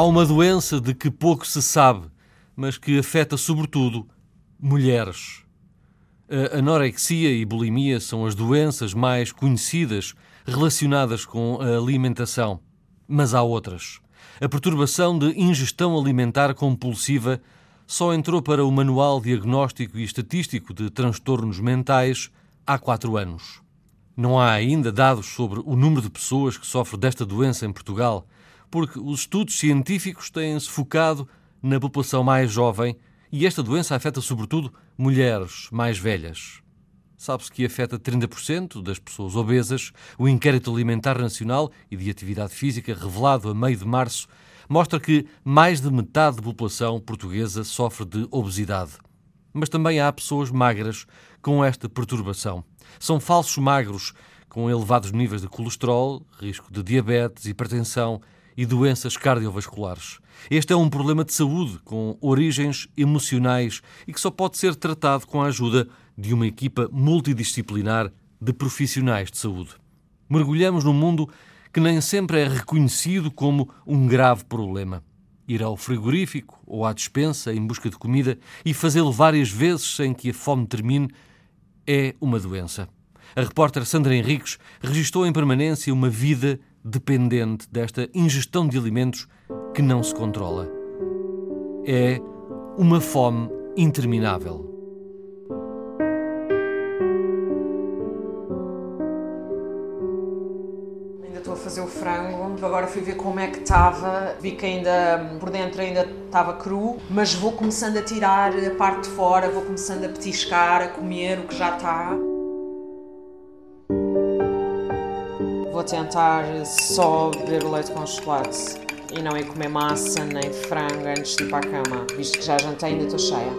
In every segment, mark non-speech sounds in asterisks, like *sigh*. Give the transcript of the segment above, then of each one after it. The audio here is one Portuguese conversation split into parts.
Há uma doença de que pouco se sabe, mas que afeta sobretudo mulheres. A anorexia e bulimia são as doenças mais conhecidas relacionadas com a alimentação. Mas há outras. A perturbação de ingestão alimentar compulsiva só entrou para o Manual Diagnóstico e Estatístico de Transtornos Mentais há quatro anos. Não há ainda dados sobre o número de pessoas que sofrem desta doença em Portugal, porque os estudos científicos têm-se focado na população mais jovem e esta doença afeta sobretudo mulheres mais velhas. Sabe-se que afeta 30% das pessoas obesas. O Inquérito Alimentar Nacional e de Atividade Física, revelado a meio de março, mostra que mais de metade da população portuguesa sofre de obesidade. Mas também há pessoas magras com esta perturbação. São falsos magros com elevados níveis de colesterol, risco de diabetes, hipertensão e doenças cardiovasculares. Este é um problema de saúde com origens emocionais e que só pode ser tratado com a ajuda de uma equipa multidisciplinar de profissionais de saúde. Mergulhamos num mundo que nem sempre é reconhecido como um grave problema. Ir ao frigorífico ou à despensa em busca de comida e fazê-lo várias vezes sem que a fome termine é uma doença. A repórter Sandra Henriques registrou em permanência uma vida dependente desta ingestão de alimentos que não se controla. É uma fome interminável. Ainda estou a fazer o frango, agora fui ver como é que estava, vi que ainda por dentro ainda estava cru, mas vou começando a tirar a parte de fora, vou começando a petiscar, a comer o que já está. Vou tentar só beber o leite com chocolate e não ir comer massa nem frango antes de ir para a cama, visto que já jantei e ainda estou cheia.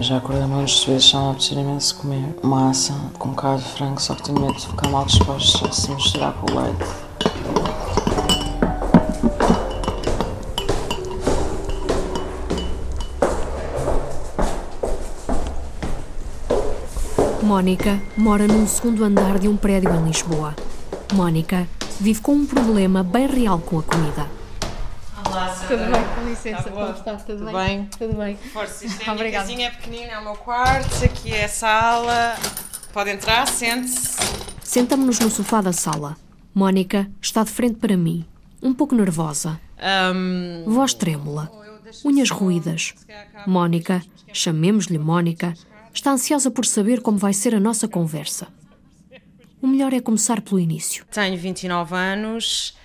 Já acordei muitas vezes, já me apetecer imenso comer massa com carne de frango, só que tenho medo de ficar mal disposto se misturar com o leite. Mónica mora num segundo andar de um prédio em Lisboa. Mónica vive com um problema bem real com a comida. Olá, Tudo bem, com licença, Tá como está? Tudo, Tudo bem? bem? Tudo bem. Força, isto é a casinha, é pequenina, é o meu quarto, aqui é a sala. Pode entrar, sente-se. Sentamos-nos no sofá da sala. Mónica está de frente para mim, um pouco nervosa. Ahm, Voz trêmula, unhas ruídas. Mónica, chamemos-lhe Mónica, está ansiosa por saber como vai ser a nossa conversa. O melhor é começar pelo início. tenho 29 anos,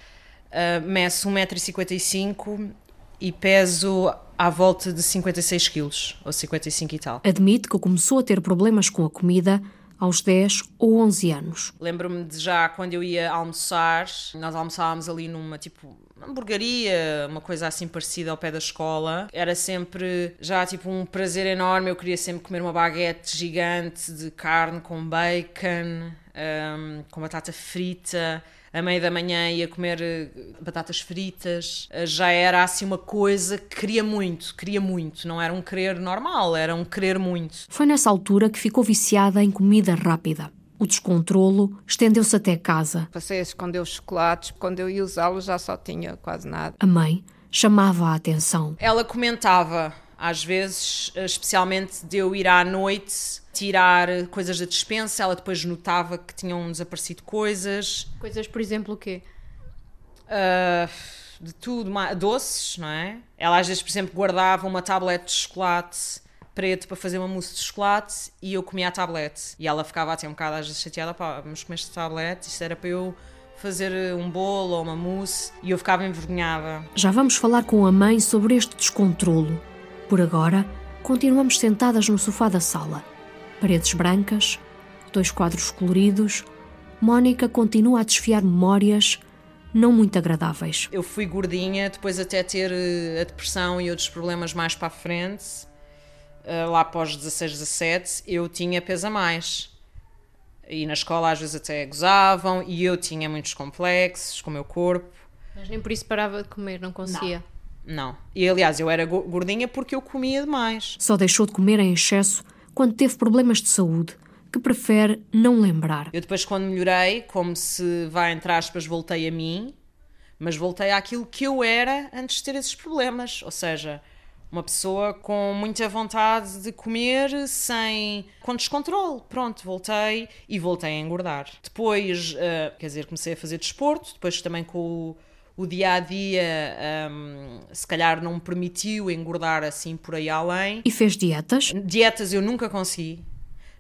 ah, meço 1,55m e peso à volta de 56 quilos, ou 55 e tal. Admite que começou a ter problemas com a comida aos 10 ou 11 anos. Lembro-me de já quando eu ia almoçar, nós almoçávamos ali numa tipo hamburgueria, uma coisa assim parecida ao pé da escola. Era sempre já tipo um prazer enorme. Eu queria sempre comer uma baguete gigante de carne com bacon, hum, com batata frita. A meia da manhã ia comer eh, batatas fritas. Eh, Já era assim uma coisa que queria muito, queria muito. Não era um querer normal, era um querer muito. Foi nessa altura que ficou viciada em comida rápida. O descontrolo estendeu-se até casa. Passei a esconder os chocolates, quando eu ia usá-los já só tinha quase nada. A mãe chamava a atenção. Ela comentava, às vezes, especialmente de eu ir à noite tirar coisas da despensa, ela depois notava que tinham desaparecido coisas, Coisas, por exemplo, o quê? ah, de tudo, doces, não é? Ela às vezes, por exemplo, guardava uma tablete de chocolate preto para fazer uma mousse de chocolate e eu comia a tablete. E ela ficava até um bocado às vezes chateada, pá, mas comeste tablete, isto era para eu fazer um bolo ou uma mousse e eu ficava envergonhada. Já vamos falar com a mãe sobre este descontrolo. Por agora, continuamos sentadas no sofá da sala. Paredes brancas, dois quadros coloridos. Mónica continua a desfiar memórias não muito agradáveis. Eu fui gordinha, depois até ter eh, a depressão e outros problemas mais para a frente, eh, lá após 16, 17, eu tinha peso a mais. E na escola às vezes até gozavam e eu tinha muitos complexos com o meu corpo. Mas nem por isso parava de comer, não conseguia. Não. E aliás, eu era go- gordinha porque eu comia demais. Só deixou de comer em excesso quando teve problemas de saúde, que prefere não lembrar. Eu depois, quando melhorei, como se vai entre aspas, voltei a mim, Mas voltei àquilo que eu era antes de ter esses problemas. Ou seja, uma pessoa com muita vontade de comer sem. com descontrole. Pronto, voltei e voltei a engordar. Depois, uh, quer dizer, comecei a fazer desporto, depois também com o, o dia a dia, um, se calhar não me permitiu engordar assim por aí além. E fez dietas? Dietas eu nunca consegui.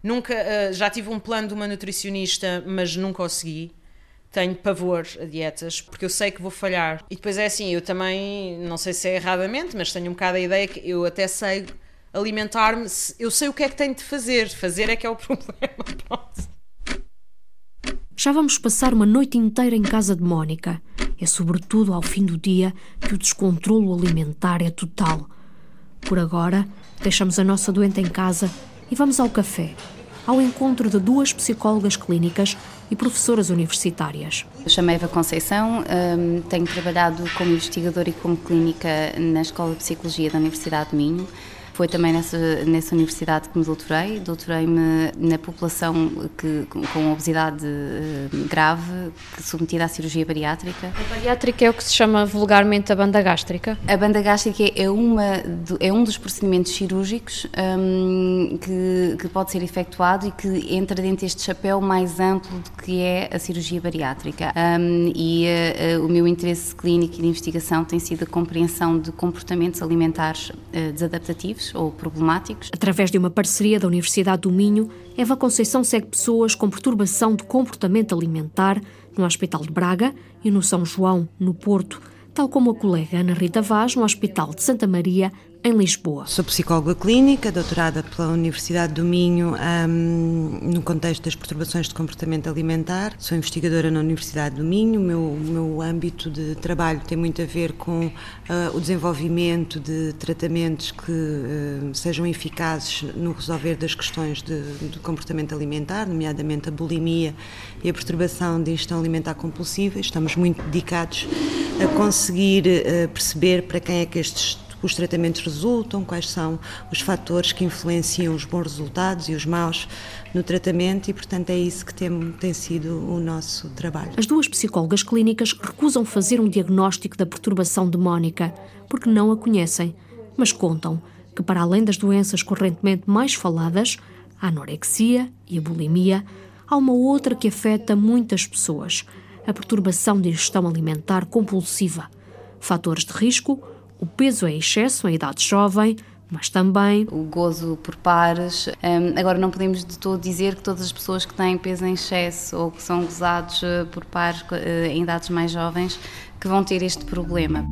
Nunca, uh, já tive um plano de uma nutricionista, mas nunca consegui tenho pavor a dietas, porque eu sei que vou falhar. E depois é assim, eu também, não sei se é erradamente, mas tenho um bocado a ideia que eu até sei alimentar-me, eu sei o que é que tenho de fazer, fazer é que é o *laughs* problema. Já vamos passar uma noite inteira em casa de Mónica. É sobretudo ao fim do dia que o descontrolo alimentar é total. Por agora, deixamos a nossa doente em casa e vamos ao café, ao encontro de duas psicólogas clínicas e professoras universitárias. Eu chamei Eva Conceição, um, tenho trabalhado como investigadora e como clínica na Escola de Psicologia da Universidade de Minho. Foi também nessa, nessa universidade que me doutorei. Doutorei-me na população que, com obesidade eh, grave, submetida à cirurgia bariátrica. A bariátrica é o que se chama vulgarmente a banda gástrica? A banda gástrica é, uma, é um dos procedimentos cirúrgicos um, que, que pode ser efetuado e que entra dentro deste chapéu mais amplo do que é a cirurgia bariátrica. Um, e uh, o meu interesse clínico e de investigação tem sido a compreensão de comportamentos alimentares uh, desadaptativos ou problemáticos. Através de uma parceria da Universidade do Minho, Eva Conceição segue pessoas com perturbação de comportamento alimentar no Hospital de Braga e no São João, no Porto, tal como a colega Ana Rita Vaz no Hospital de Santa Maria, em Lisboa. Sou psicóloga clínica, doutorada pela Universidade do Minho um, no contexto das perturbações de comportamento alimentar. Sou investigadora na Universidade do Minho. O meu, meu âmbito de trabalho tem muito a ver com uh, o desenvolvimento de tratamentos que uh, sejam eficazes no resolver das questões de, de comportamento alimentar, nomeadamente a bulimia e a perturbação de ingestão alimentar compulsiva. Estamos muito dedicados a conseguir uh, perceber para quem é que estes os tratamentos resultam, quais são os fatores que influenciam os bons resultados e os maus no tratamento e, portanto, é isso que tem, tem sido o nosso trabalho. As duas psicólogas clínicas recusam fazer um diagnóstico da perturbação de Mónica porque não a conhecem, mas contam que, para além das doenças correntemente mais faladas, a anorexia e a bulimia, há uma outra que afeta muitas pessoas: a perturbação de ingestão alimentar compulsiva. Fatores de risco o peso é excesso em idade jovem, mas também o gozo por pares. Um, agora, não podemos de todo dizer que todas as pessoas que têm peso em excesso ou que são gozados uh, por pares uh, em idades mais jovens que vão ter este problema.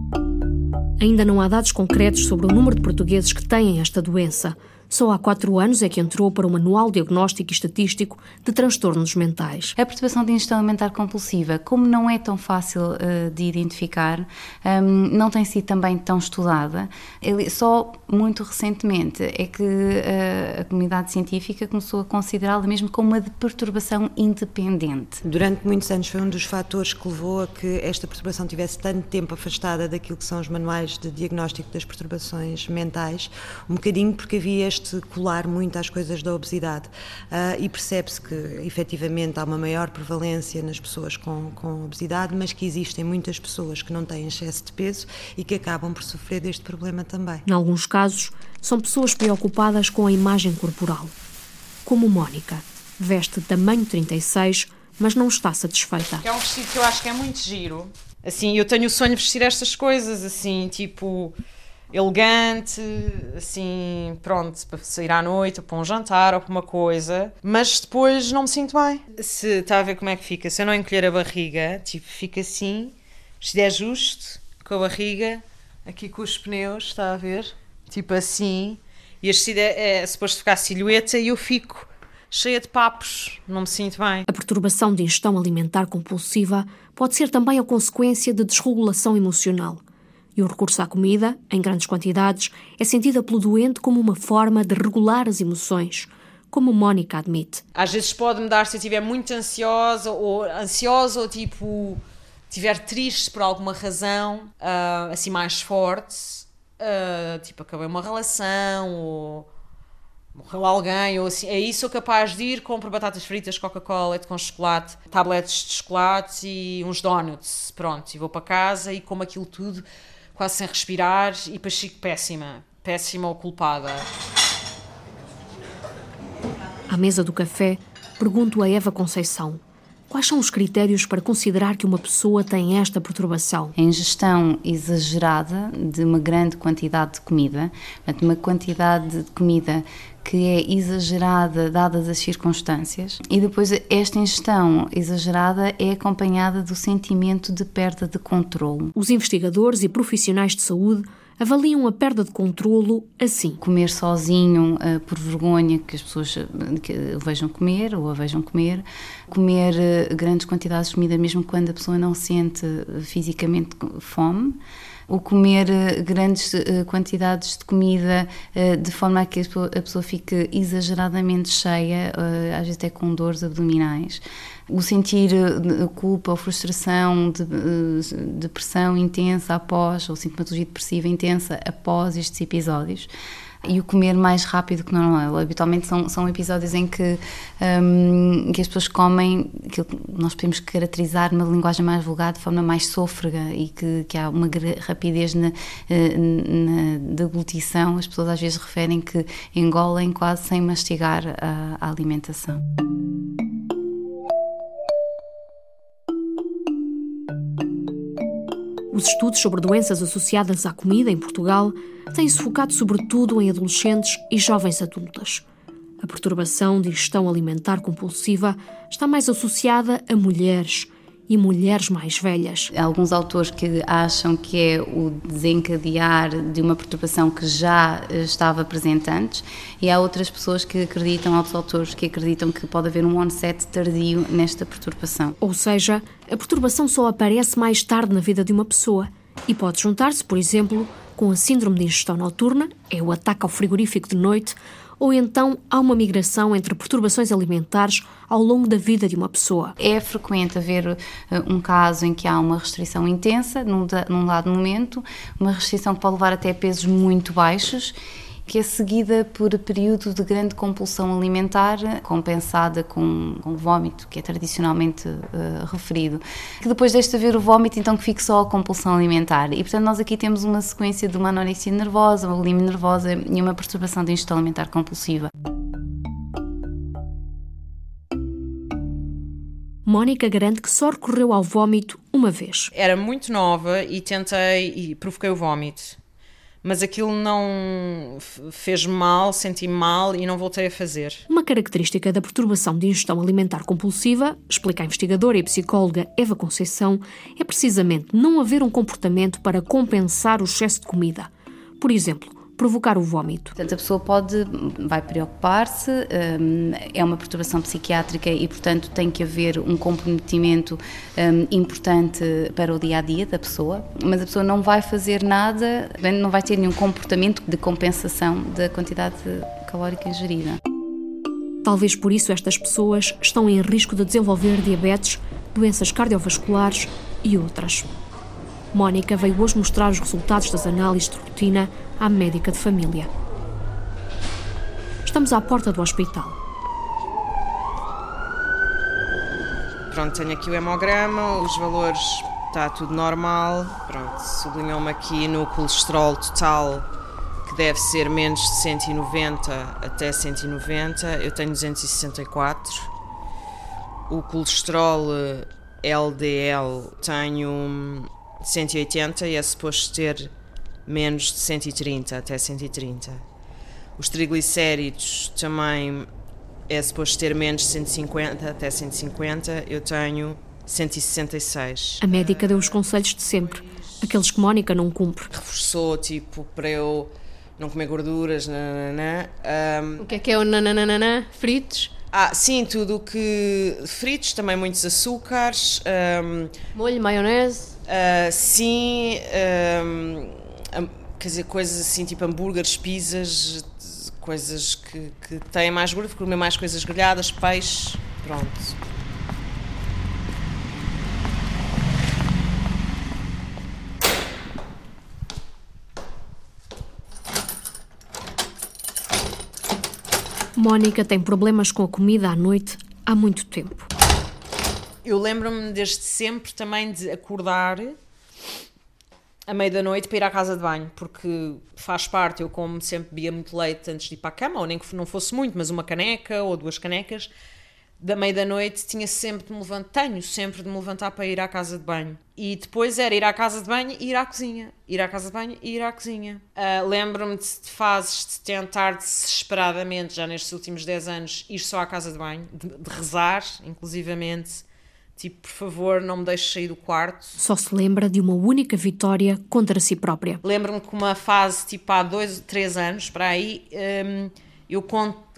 Ainda não há dados concretos sobre o número de portugueses que têm esta doença. Só há quatro anos é que entrou para o Manual Diagnóstico e Estatístico de Transtornos Mentais. A perturbação de ingestão alimentar compulsiva, como não é tão fácil uh, de identificar, um, não tem sido também tão estudada, ele, só muito recentemente é que uh, a comunidade científica começou a considerá-la mesmo como uma perturbação independente. Durante muitos anos foi um dos fatores que levou a que esta perturbação tivesse tanto tempo afastada daquilo que são os manuais de diagnóstico das perturbações mentais, um bocadinho porque havia este este colar muito às coisas da obesidade uh, e percebe-se que efetivamente há uma maior prevalência nas pessoas com, com obesidade, mas que existem muitas pessoas que não têm excesso de peso e que acabam por sofrer deste problema também. Em alguns casos, são pessoas preocupadas com a imagem corporal, como Mónica, veste tamanho 36, mas não está satisfeita. É um vestido que eu acho que é muito giro. Assim, eu tenho o sonho de vestir estas coisas, assim, tipo elegante, assim, pronto, para sair à noite, ou para um jantar, ou para uma coisa, mas depois não me sinto bem. Se está a ver como é que fica, se eu não encolher a barriga, tipo, fica assim, se é justo, com a barriga, aqui com os pneus, está a ver? Tipo assim, e este é, é suposto ficar silhueta e eu fico cheia de papos, não me sinto bem. A perturbação de ingestão alimentar compulsiva pode ser também a consequência de desregulação emocional e o recurso à comida, em grandes quantidades, é sentida pelo doente como uma forma de regular as emoções, como Mónica admite. Às vezes pode-me dar se eu estiver muito ansiosa ou ansiosa ou tipo estiver triste por alguma razão, uh, assim mais forte, uh, tipo acabei uma relação ou morreu alguém ou assim, aí sou capaz de ir, compro batatas fritas, Coca-Cola, leite com chocolate, tabletes de chocolate e uns donuts, pronto, e vou para casa e como aquilo tudo quase sem respirar e depois fico péssima, péssima ou culpada. À mesa do café, pergunto a Eva Conceição Quais são os critérios para considerar que uma pessoa tem esta perturbação? A ingestão exagerada de uma grande quantidade de comida, portanto, uma quantidade de comida que é exagerada dadas as circunstâncias e depois esta ingestão exagerada é acompanhada do sentimento de perda de controle. Os investigadores e profissionais de saúde avaliam a perda de controlo assim. Comer sozinho uh, por vergonha que as pessoas que o vejam comer ou a vejam comer, comer uh, grandes quantidades de comida mesmo quando a pessoa não sente fisicamente fome o comer grandes quantidades de comida de forma a que a pessoa fique exageradamente cheia, às vezes até com dores abdominais. O sentir eh, culpa ou frustração, de, eh, depressão intensa após, ou sintomatologia depressiva intensa após estes episódios e o comer mais rápido que normal. Habitualmente são, são episódios em que, um, que as pessoas comem, que nós podemos caracterizar numa linguagem mais vulgar, de forma mais sôfrega e que, que há uma rapidez na, eh, na deglutição. As pessoas às vezes referem que engolem quase sem mastigar a, a alimentação. Os estudos sobre doenças associadas à comida em Portugal têm-se focado sobretudo em adolescentes e jovens adultas. A perturbação de ingestão alimentar compulsiva está mais associada a mulheres e mulheres mais velhas. Há alguns autores que acham que é o desencadear de uma perturbação que já estava presente antes, e há outras pessoas que acreditam, outros autores que acreditam que pode haver um onset tardio nesta perturbação. Ou seja, a perturbação só aparece mais tarde na vida de uma pessoa e pode juntar-se, por exemplo, com a síndrome de ingestão noturna, é o ataque ao frigorífico de noite, ou então há uma migração entre perturbações alimentares ao longo da vida de uma pessoa. É frequente haver uh, um caso em que há uma restrição intensa, num, num dado momento, uma restrição que pode levar até pesos muito baixos que é seguida por período de grande compulsão alimentar, compensada com, com vômito, que é tradicionalmente uh, referido. Que depois deixa de haver o vômito, então que fica só a compulsão alimentar. E portanto, nós aqui temos uma sequência de uma anorexia nervosa, uma bulimia nervosa e uma perturbação de ingestão alimentar compulsiva. Mónica garante que só recorreu ao vômito uma vez. Era muito nova e tentei e provoquei o vômito mas aquilo não fez mal, senti mal e não voltei a fazer. Uma característica da perturbação de ingestão alimentar compulsiva, explica a investigadora e psicóloga Eva Conceição, é precisamente não haver um comportamento para compensar o excesso de comida. Por exemplo, provocar o vômito. Portanto, a pessoa pode, vai preocupar-se, hum, é uma perturbação psiquiátrica e, portanto, tem que haver um comprometimento hum, importante para o dia a dia da pessoa, mas a pessoa não vai fazer nada, não vai ter nenhum comportamento de compensação da quantidade calórica ingerida. Talvez por isso estas pessoas estão em risco de desenvolver diabetes, doenças cardiovasculares e outras. Mónica veio hoje mostrar os resultados das análises de rotina à médica de família. Estamos à porta do hospital. Pronto, tenho aqui o hemograma, os valores está tudo normal. Pronto, sublinhou-me aqui no colesterol total que deve ser menos de 190 até 190. Eu tenho 264. O colesterol LDL tenho 180 e é suposto ter menos de 130 até 130. Os triglicéridos também é suposto ter menos de 150 até 150, eu tenho 166. A médica deu os conselhos de sempre, aqueles que Mónica não cumpre. Reforçou, tipo, para eu não comer gorduras, nananã. Um, o que é que é o nananana? Fritos? Ah, sim, tudo o que. fritos, também muitos açúcares. Um, Molho, maionese? Uh, sim, um, quer dizer, coisas assim, tipo hambúrgueres, pizzas, coisas que, que têm mais gordura, comer mais coisas grelhadas, peixe, pronto. Mónica tem problemas com a comida à noite há muito tempo. Eu lembro-me desde sempre também de acordar à meia da noite para ir à casa de banho, porque faz parte, eu como sempre bebia muito leite antes de ir para a cama, ou nem que não fosse muito, mas uma caneca ou duas canecas, da meia da noite tinha sempre de me levantar, tenho sempre de me levantar para ir à casa de banho. E depois era ir à casa de banho e ir à cozinha. Ir à casa de banho e ir à cozinha. Uh, Lembro-me de fases de tentar desesperadamente, já nestes últimos 10 anos, ir só à casa de banho, de, de rezar, inclusivamente. Tipo, por favor, não me deixes sair do quarto. Só se lembra de uma única vitória contra si própria. Lembro-me que uma fase, tipo, há dois, três anos, para aí, um, eu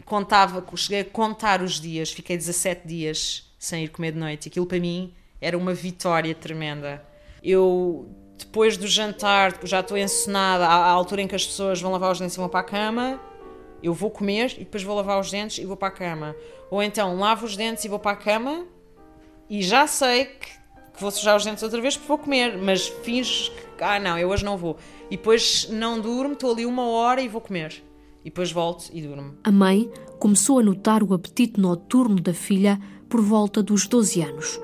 contava, cheguei a contar os dias, fiquei 17 dias sem ir comer de noite. Aquilo para mim era uma vitória tremenda. Eu, depois do jantar, já estou encenada, à, altura em que as pessoas vão lavar os dentes e vão para a cama, eu vou comer e depois vou lavar os dentes e vou para a cama. Ou então lavo os dentes e vou para a cama e já sei que, vou sujar os dentes outra vez porque vou comer, mas finges que, ah não, eu hoje não vou. E depois não durmo, estou ali uma hora e vou comer. E depois volto e durmo. A mãe começou a notar o apetite noturno da filha por volta dos 12 anos.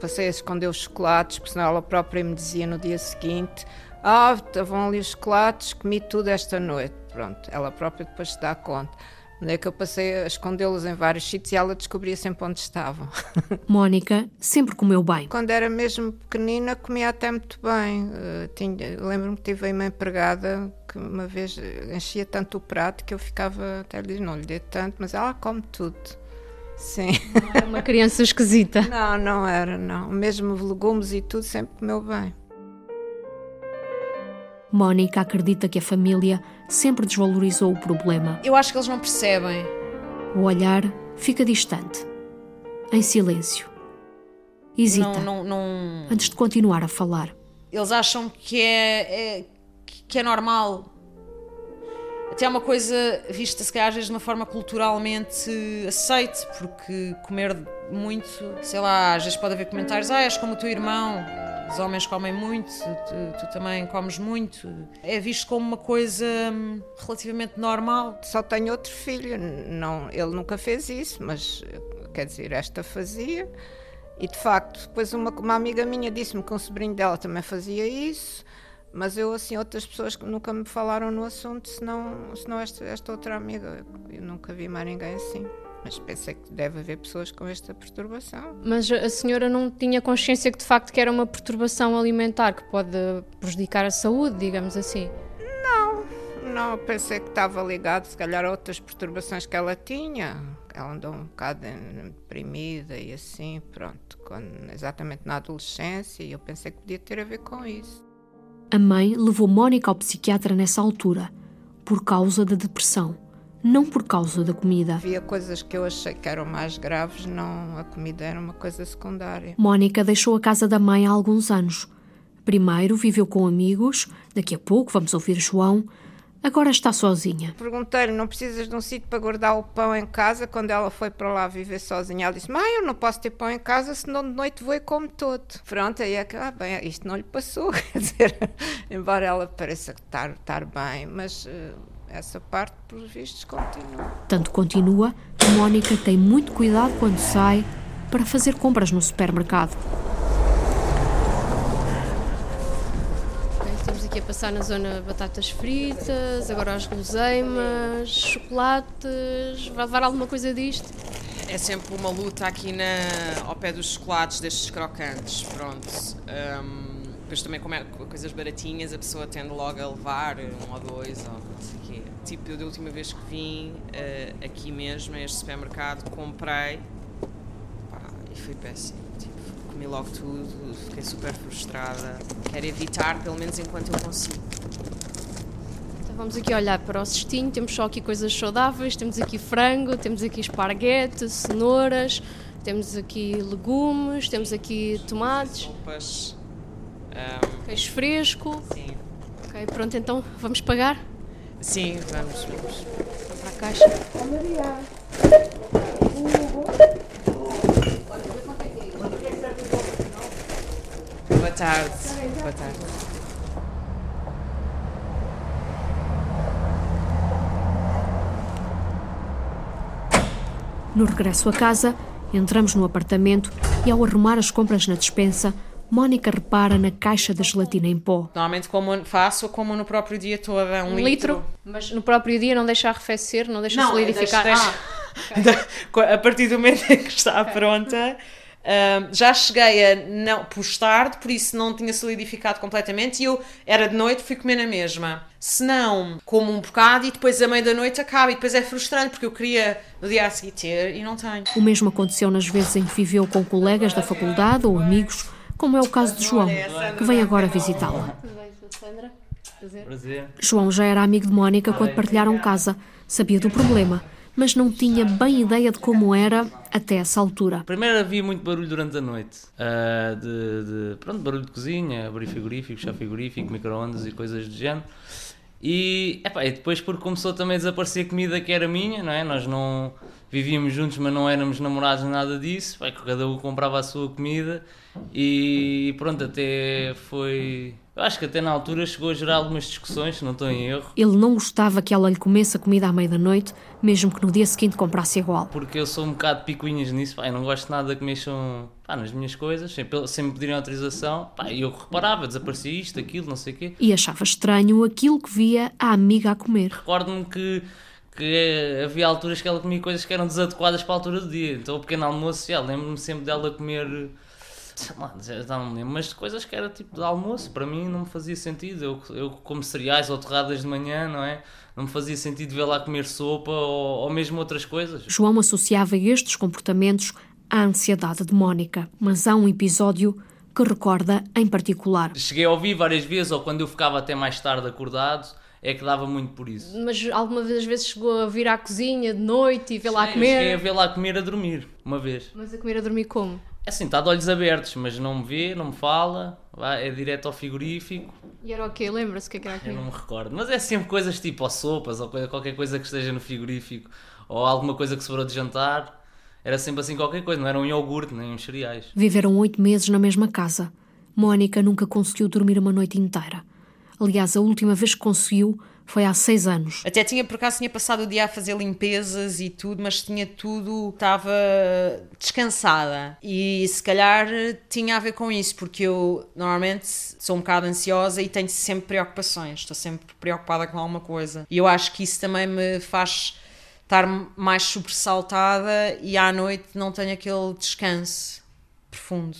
Passei a esconder os chocolates, porque senão ela própria me dizia no dia seguinte: Ah, estavam ali os chocolates, comi tudo esta noite. Pronto, ela própria depois se dá conta. Onde é que eu passei a escondê-los em vários sítios e ela descobria sempre onde estavam. *laughs* Mónica sempre comeu bem. Quando era mesmo pequenina, comia até muito bem. Uh, Lembro-me que tive uma empregada que uma vez enchia tanto o prato que eu ficava, até lhe não lhe dei tanto, mas ela come tudo. Sim. Não era uma criança esquisita. *laughs* não, não era, não. Mesmo legumes e tudo sempre comeu bem. Mónica acredita que a família sempre desvalorizou o problema. Eu acho que eles não percebem. O olhar fica distante, em silêncio. Hesita não, não, não... antes de continuar a falar. Eles acham que é, é, que é normal. Até é uma coisa vista, se calhar, às vezes de uma forma culturalmente aceite, porque comer muito, sei lá, às vezes pode haver comentários: ah, és como o teu irmão, os homens comem muito, tu, tu, também comes muito. É visto como uma coisa hum, relativamente normal. Só tenho outro filho, não, ele nunca fez isso, mas quer dizer, esta fazia. E de facto, depois uma, uma amiga minha disse-me que um sobrinho dela também fazia isso. Mas eu, assim, outras pessoas que nunca me falaram no assunto, senão, senão esta, esta outra amiga, eu nunca vi mais ninguém assim. Mas pensei que deve haver pessoas com esta perturbação. Mas a senhora não tinha consciência que de facto que era uma perturbação alimentar que pode prejudicar a saúde, digamos assim? Não, não, pensei que estava ligado se calhar a outras perturbações que ela tinha. Ela andou um bocado deprimida e assim, pronto, quando, exatamente na adolescência, e eu pensei que podia ter a ver com isso. A mãe levou Mónica ao psiquiatra nessa altura, por causa da depressão não por causa da comida. Havia coisas que eu achei que eram mais graves, não, a comida era uma coisa secundária. Mónica deixou a casa da mãe há alguns anos. Primeiro viveu com amigos, daqui a pouco vamos ouvir João. Agora está sozinha. Perguntei-lhe: não precisas de um sítio para guardar o pão em casa? Quando ela foi para lá viver sozinha, ela disse: Mãe, eu não posso ter pão em casa, senão de noite vou e como todo. Pronto, aí é que, ah, bem, isto não lhe passou. *laughs* Quer dizer, embora ela pareça estar, estar bem, mas. Uh, essa parte, por vistos, continua. Tanto continua que Mónica tem muito cuidado quando sai para fazer compras no supermercado. Estamos aqui a passar na zona batatas fritas, agora as guloseimas, chocolates. Vai levar alguma coisa disto? É sempre uma luta aqui na, ao pé dos chocolates, destes crocantes. Pronto. Um depois também como é coisas baratinhas, a pessoa tende logo a levar um ou dois ou não sei o quê. Tipo, eu da última vez que vim uh, aqui mesmo, a este supermercado, comprei pá, e foi péssimo. Tipo, comi logo tudo, fiquei super frustrada. Quero evitar, pelo menos enquanto eu consigo. Então vamos aqui olhar para o cestinho, temos só aqui coisas saudáveis, temos aqui frango, temos aqui esparguete, cenouras, temos aqui legumes, temos aqui tomates. Sopas. Um, Queijo fresco. Sim. Ok, pronto, então vamos pagar? Sim, vamos, vamos. Vamos para a caixa. Boa tarde. Boa tarde. No regresso a casa, entramos no apartamento e, ao arrumar as compras na despensa, Mónica repara na caixa da gelatina em pó. Normalmente como faço como no próprio dia todo, um, Um litro. litro, mas no próprio dia não deixa arrefecer, não deixa solidificar. deixa- Ah, *laughs* a partir do momento em que está pronta. Hum, já cheguei a não pus tarde, por isso não tinha solidificado completamente e eu era de noite, fui comer na mesma. Se não, como um bocado e depois a meia da noite acaba e depois é frustrante porque eu queria no dia a seguir ter e não tenho. O mesmo aconteceu nas vezes em que viveu com colegas da faculdade ou amigos, como é o caso de João, que vem agora visitá-la. João já era amigo de Mónica quando partilharam casa, sabia do problema, mas não tinha bem ideia de como era até essa altura. Primeiro havia muito barulho durante a noite. ah, de, de- pronto, barulho de cozinha, abrir frigorífico, chá frigorífico, micro-ondas e coisas do género. E, e depois porque começou também a desaparecer comida que era minha, não é? Nós não vivíamos juntos, mas não éramos namorados nada disso. Pá, cada um comprava a sua comida e pronto, até foi... Eu acho que até na altura chegou a gerar algumas discussões, se não estou em erro. Ele não gostava que ela lhe comesse a comida à meia da noite, mesmo que no dia seguinte comprasse igual. porque eu sou um bocado picuinhas nisso, pá, eu não gosto nada que mexam pá, nas minhas coisas, sem, pel- sem me pedirem autorização, pá, e eu reparava, desaparecia isto, aquilo, não sei o quê. E achava estranho aquilo que via a amiga a comer. Recordo-me que, que eh, havia alturas que ela comia coisas que eram desadequadas para a altura do dia, então o pequeno almoço, já, lembro-me sempre dela comer, sei lá, já não me lembro, mas coisas que era tipo de almoço, para mim não me fazia sentido, eu, eu como cereais ou torradas de manhã, não é? Não me fazia sentido vê-la comer sopa ou, ou mesmo outras coisas. João associava estes comportamentos à ansiedade de Mónica, mas há um episódio que recorda em particular. Cheguei a ouvir várias vezes, ou quando eu ficava até mais tarde acordado, é que dava muito por isso. Mas alguma das vezes chegou a vir à cozinha de noite e ver lá a Eu cheguei a comer. ver lá comer a dormir, uma vez. Mas a comer a dormir como? É assim, está de olhos abertos, mas não me vê, não me fala, vai, é direto ao frigorífico, E era o quê? Lembra-se o que é que era a eu não me recordo. Mas é sempre coisas tipo ou sopas, ou qualquer coisa que esteja no frigorífico, ou alguma coisa que sobrou de jantar. Era sempre assim qualquer coisa, não era um iogurte, nem uns cereais. Viveram oito meses na mesma casa. Mónica nunca conseguiu dormir uma noite inteira. Aliás, a última vez que conseguiu foi há seis anos. Até tinha, por acaso, tinha passado o dia a fazer limpezas e tudo, mas tinha tudo, estava descansada. E se calhar tinha a ver com isso, porque eu normalmente sou um bocado ansiosa e tenho sempre preocupações, estou sempre preocupada com alguma coisa. E eu acho que isso também me faz estar mais sobressaltada e à noite não tenho aquele descanso profundo.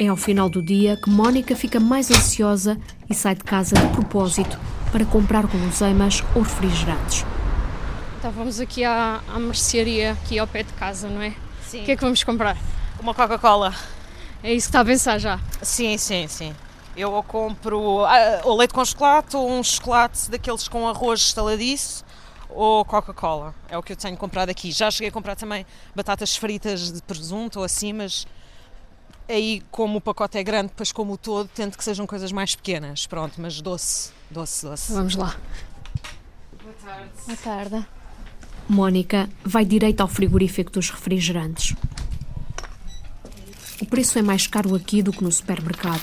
É ao final do dia que Mónica fica mais ansiosa e sai de casa de propósito para comprar guloseimas ou refrigerantes. Estávamos aqui à, à mercearia, aqui ao pé de casa, não é? Sim. O que é que vamos comprar? Uma Coca-Cola. É isso que está a pensar já. Sim, sim, sim. Eu ou compro ah, ou leite com chocolate ou um chocolate daqueles com arroz estaladiço ou Coca-Cola. É o que eu tenho comprado aqui. Já cheguei a comprar também batatas fritas de presunto ou assim, mas aí como o pacote é grande, depois como o todo, tento que sejam coisas mais pequenas. Pronto, mas doce, doce, doce. Vamos lá. Boa tarde. Boa tarde. Mónica vai direito ao frigorífico dos refrigerantes. O preço é mais caro aqui do que no supermercado.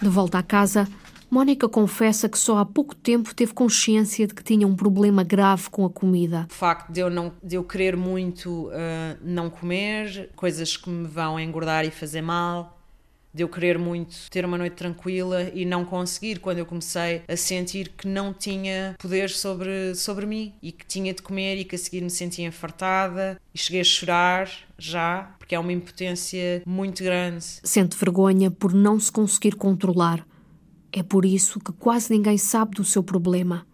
De volta à casa, Mónica confessa que só há pouco tempo teve consciência de que tinha um problema grave com a comida. O facto de eu, não, de eu querer muito ah, não comer, coisas que me vão engordar e fazer mal, de eu querer muito ter uma noite tranquila e não conseguir, quando eu comecei a sentir que não tinha poder sobre, sobre mim e que tinha de comer e que a seguir me sentia enfartada e cheguei a chorar já, porque é uma impotência muito grande. Sente vergonha por não se conseguir controlar. É por isso que quase ninguém sabe do seu problema.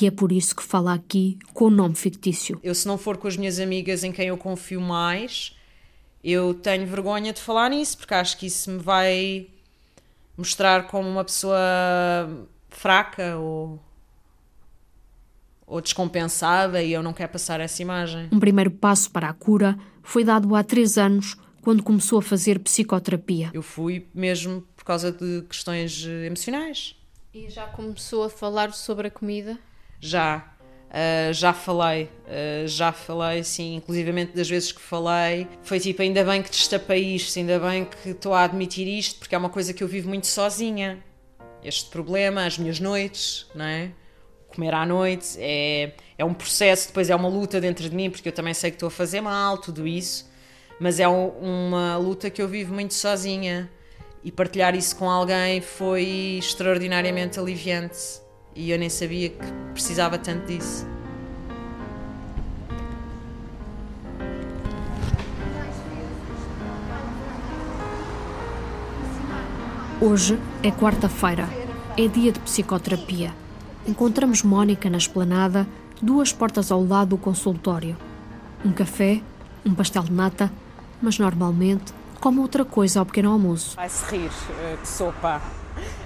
E é por isso que fala aqui com o nome fictício. Eu, se não for com as minhas amigas em quem eu confio mais, eu tenho vergonha de falar nisso, porque acho que isso me vai mostrar como uma pessoa fraca ou, ou descompensada e eu não quero passar essa imagem. Um primeiro passo para a cura foi dado há três anos, quando começou a fazer psicoterapia. Eu fui mesmo por causa de questões eh, emocionais. E já começou a falar sobre a comida? Já. Uh, já falei, uh, já falei, sim, inclusivamente das vezes que falei, foi tipo, ainda bem que destapei isto, ainda bem que estou a admitir isto, porque é uma coisa que eu vivo muito sozinha. Este problema, as minhas noites, não é? comer à noite, é, é um processo, depois é uma luta dentro de mim, porque eu também sei que estou a fazer mal, tudo isso, mas é um, uma luta que eu vivo muito sozinha e partilhar isso com alguém foi extraordinariamente aliviante e eu nem sabia que precisava tanto disso. Hoje é quarta-feira, é dia de psicoterapia. Encontramos Mónica na esplanada, duas portas ao lado do consultório. Um café, um pastel de nata, mas normalmente come outra coisa ao pequeno almoço. Vai-se rir, eh, que sopa.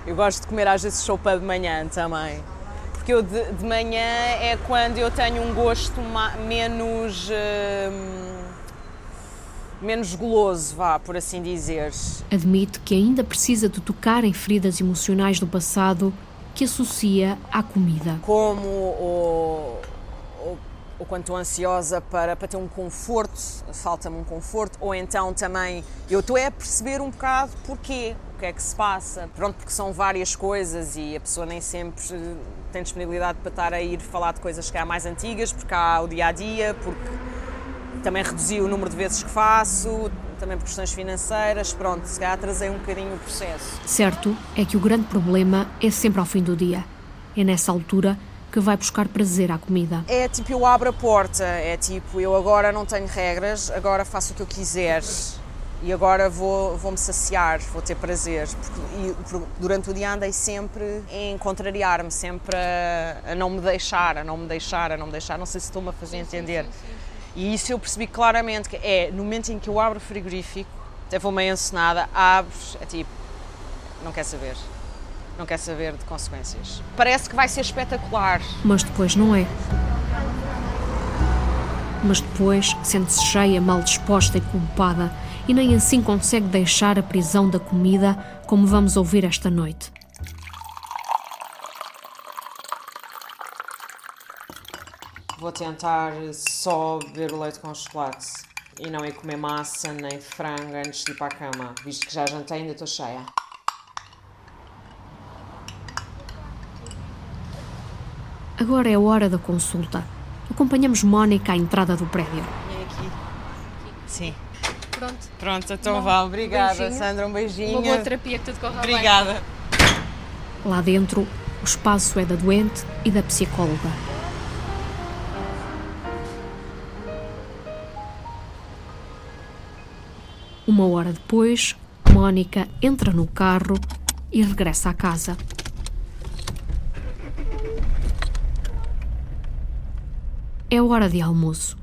Eu gosto de comer às vezes sopa de manhã também. Porque eu de, de manhã é quando eu tenho um gosto menos. Uh, menos goloso, vá, por assim dizer. Admite que ainda precisa de tocar em feridas emocionais do passado que associa à comida. Como o, o, quanto ansiosa para, para ter um conforto, falta-me um conforto, ou então também eu estou a perceber um bocado porquê, o que é que se passa. Pronto, porque são várias coisas e a pessoa nem sempre tem disponibilidade para estar a ir falar de coisas que há mais antigas, porque há o dia a dia, porque também reduzi o número de vezes que faço, também por questões financeiras, pronto, se calhar atrasei um bocadinho o processo. Certo é que o grande problema é sempre ao fim do dia. É nessa altura que vai buscar prazer à comida. É tipo, eu abro a porta, é tipo, eu agora não tenho regras, agora faço o que eu quiser e agora vou, vou me saciar, vou ter prazer. Porque, e, durante o dia andei sempre em contrariar-me, sempre a, a, não me deixar, a não me deixar, a não me deixar. Não sei se estou-me a fazer entender. Sim, sim, sim. E isso eu percebi claramente que é no momento em que eu abro o frigorífico, até vou meio encenada, abres, é tipo, não quer saber. Não quer saber de consequências. Parece que vai ser espetacular. Mas depois não é. Mas depois sente-se cheia, mal disposta e culpada e nem assim consegue deixar a prisão da comida, como vamos ouvir esta noite. Vou tentar só beber o leite com chocolate e não ir comer massa nem frango antes de ir para a cama, visto que já jantei e ainda estou cheia. Agora é a hora da consulta. Acompanhamos Mónica à entrada do prédio. Vem aqui. Sim. Pronto. Pronto, então vá. Obrigada, um Sandra. Um beijinho. Uma boa terapia que tudo corra Obrigada. bem. Obrigada. Lá dentro, o espaço é da doente e da psicóloga. Uma hora depois, Mónica entra no carro e regressa à casa. É hora de almoço.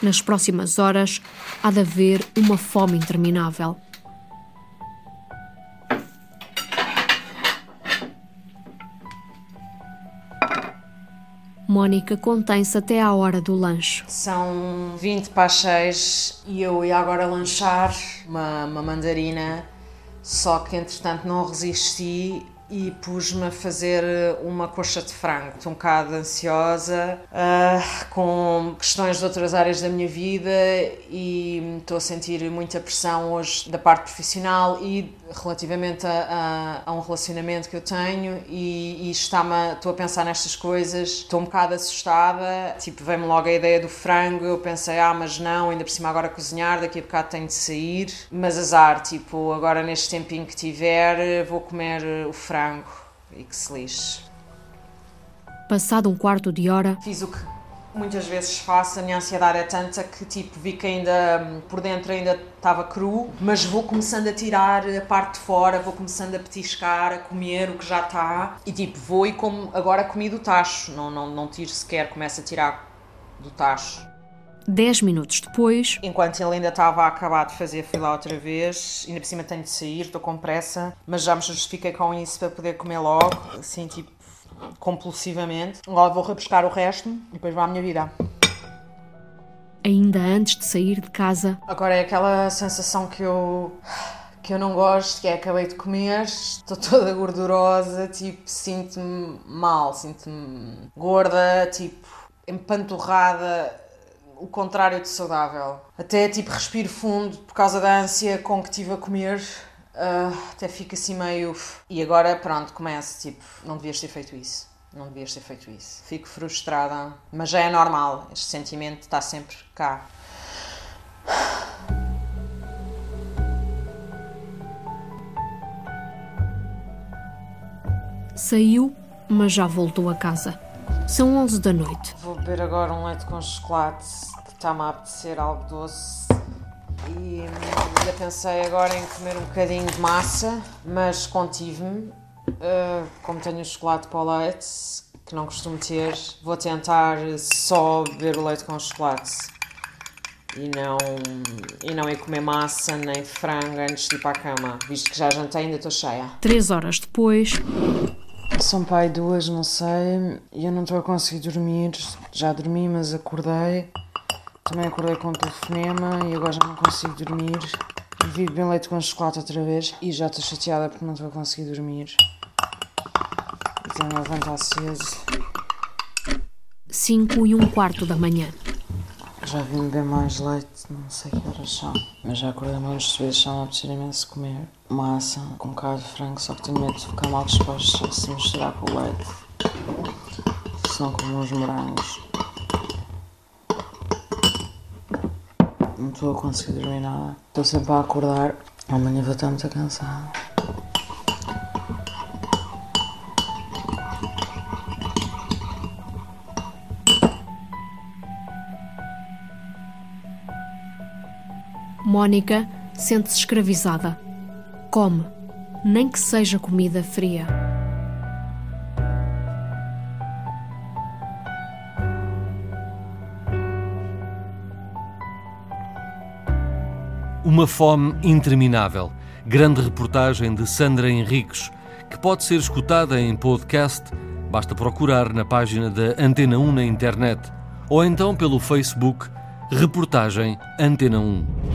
Nas próximas horas, há de haver uma fome interminável. Mónica contém-se até à hora do lanche. São 20 para as 6 e eu ia agora lanchar uma, uma mandarina, só que entretanto não resisti e pus-me a fazer uma coxa de frango. Estou um bocado ansiosa, uh, com questões de outras áreas da minha vida e estou a sentir muita pressão hoje da parte profissional e relativamente a, a, a um relacionamento que eu tenho e, e está-me, estou a pensar nestas coisas, estou um bocado assustada, tipo, veio-me logo a ideia do frango, eu pensei, ah, mas não, ainda por cima agora cozinhar, daqui a bocado tenho de sair, mas azar, tipo, agora neste tempinho que tiver, vou comer o frango e que se lixe. Passado um quarto de hora, fiz o que muitas vezes faço, a minha ansiedade é tanta que tipo vi que ainda hum, por dentro ainda estava cru, mas vou começando a tirar a parte de fora, vou começando a petiscar, a comer o que já está e tipo vou e como agora comi do tacho, não, não, não tiro sequer, começo a tirar do tacho. Dez minutos depois, enquanto ele ainda estava a acabar de fazer, fui lá outra vez. Ainda por cima tenho de sair, estou com pressa, mas já me justifiquei com isso para poder comer logo, assim, tipo, compulsivamente. Agora vou rebuscar o resto e depois vou à minha vida. Ainda antes de sair de casa, agora é aquela sensação que eu que eu não gosto, que é acabei de comer, estou toda gordurosa, tipo, sinto-me mal, sinto-me gorda, tipo, empanturrada, o contrário de saudável. Até tipo respiro fundo por causa da ânsia com que estive a comer. Uh, até fico assim meio. E agora, pronto, começo. Tipo, não devias ter feito isso. Não devias ter feito isso. Fico frustrada, mas já é normal. Este sentimento está sempre cá. Saiu, mas já voltou a casa. São 11 da noite. Vou beber agora um leite com chocolate, que está-me a apetecer algo doce. E ainda pensei agora em comer um bocadinho de massa, mas contive-me. Uh, como tenho o chocolate para o leite, que não costumo ter, vou tentar só beber o leite com chocolate. E não, e não ir comer massa nem frango antes de ir para a cama, visto que já jantei e ainda estou cheia. Três horas depois, são pai duas, não sei, e eu não estou a conseguir dormir. Já dormi, mas acordei. Também acordei com um telefonema e agora já não consigo dormir. Vi bem leite com chocolate outra vez e já estou chateada porque não estou a conseguir dormir. E tenho a levantar cedo. Cinco e um quarto da manhã. Já vim beber mais leite, não sei que horas são. Mas já acordei muitas vezes, já me apetecer imenso comer massa com carne de frango, só que tenho medo de ficar mal disposto se misturar com o leite. São como uns morangos. Não estou a conseguir dormir nada. Estou sempre a acordar. Amanhã vou estar muito cansada. Mónica sente-se escravizada. Come, nem que seja comida fria. Uma fome interminável. Grande reportagem de Sandra Henriques, que pode ser escutada em podcast. Basta procurar na página da Antena 1 na internet ou então pelo Facebook Reportagem Antena 1.